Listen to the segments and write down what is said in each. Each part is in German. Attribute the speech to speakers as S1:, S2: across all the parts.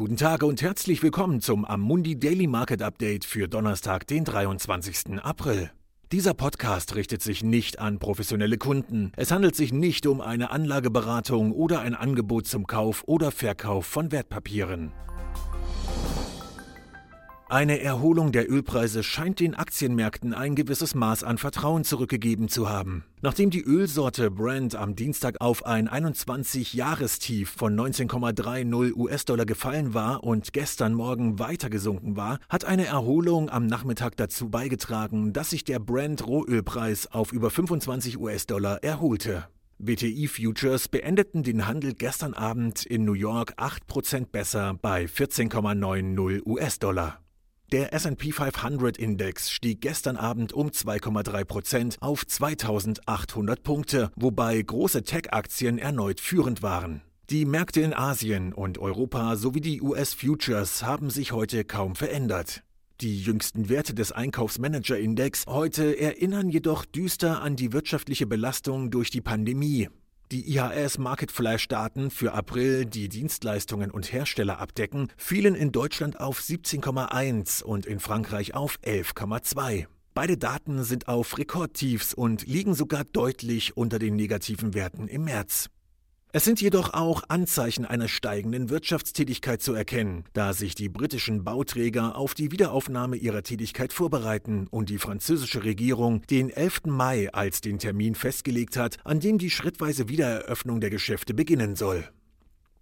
S1: Guten Tag und herzlich willkommen zum Amundi Daily Market Update für Donnerstag, den 23. April. Dieser Podcast richtet sich nicht an professionelle Kunden. Es handelt sich nicht um eine Anlageberatung oder ein Angebot zum Kauf oder Verkauf von Wertpapieren. Eine Erholung der Ölpreise scheint den Aktienmärkten ein gewisses Maß an Vertrauen zurückgegeben zu haben. Nachdem die Ölsorte Brent am Dienstag auf ein 21-Jahrestief von 19,30 US-Dollar gefallen war und gestern Morgen weiter gesunken war, hat eine Erholung am Nachmittag dazu beigetragen, dass sich der Brent-Rohölpreis auf über 25 US-Dollar erholte. BTI Futures beendeten den Handel gestern Abend in New York 8% besser bei 14,90 US-Dollar. Der SP 500 Index stieg gestern Abend um 2,3 Prozent auf 2800 Punkte, wobei große Tech-Aktien erneut führend waren. Die Märkte in Asien und Europa sowie die US-Futures haben sich heute kaum verändert. Die jüngsten Werte des Einkaufsmanager-Index heute erinnern jedoch düster an die wirtschaftliche Belastung durch die Pandemie. Die IHS Market Flash Daten für April, die Dienstleistungen und Hersteller abdecken, fielen in Deutschland auf 17,1 und in Frankreich auf 11,2. Beide Daten sind auf Rekordtiefs und liegen sogar deutlich unter den negativen Werten im März. Es sind jedoch auch Anzeichen einer steigenden Wirtschaftstätigkeit zu erkennen, da sich die britischen Bauträger auf die Wiederaufnahme ihrer Tätigkeit vorbereiten und die französische Regierung den 11. Mai als den Termin festgelegt hat, an dem die schrittweise Wiedereröffnung der Geschäfte beginnen soll.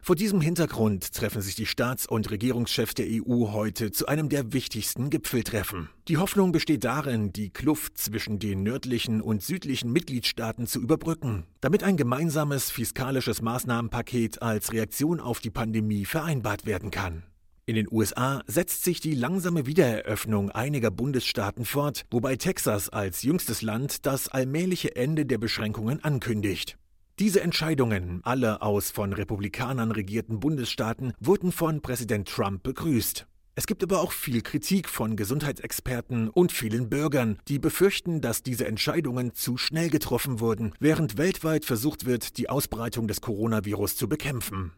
S1: Vor diesem Hintergrund treffen sich die Staats- und Regierungschefs der EU heute zu einem der wichtigsten Gipfeltreffen. Die Hoffnung besteht darin, die Kluft zwischen den nördlichen und südlichen Mitgliedstaaten zu überbrücken, damit ein gemeinsames fiskalisches Maßnahmenpaket als Reaktion auf die Pandemie vereinbart werden kann. In den USA setzt sich die langsame Wiedereröffnung einiger Bundesstaaten fort, wobei Texas als jüngstes Land das allmähliche Ende der Beschränkungen ankündigt. Diese Entscheidungen, alle aus von Republikanern regierten Bundesstaaten, wurden von Präsident Trump begrüßt. Es gibt aber auch viel Kritik von Gesundheitsexperten und vielen Bürgern, die befürchten, dass diese Entscheidungen zu schnell getroffen wurden, während weltweit versucht wird, die Ausbreitung des Coronavirus zu bekämpfen.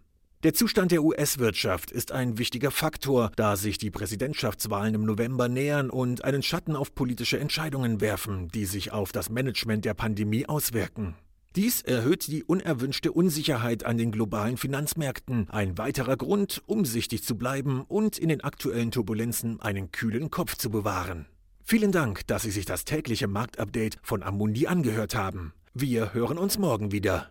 S1: Der Zustand der US-Wirtschaft ist ein wichtiger Faktor, da sich die Präsidentschaftswahlen im November nähern und einen Schatten auf politische Entscheidungen werfen, die sich auf das Management der Pandemie auswirken. Dies erhöht die unerwünschte Unsicherheit an den globalen Finanzmärkten, ein weiterer Grund, umsichtig zu bleiben und in den aktuellen Turbulenzen einen kühlen Kopf zu bewahren. Vielen Dank, dass Sie sich das tägliche Marktupdate von Amundi angehört haben. Wir hören uns morgen wieder.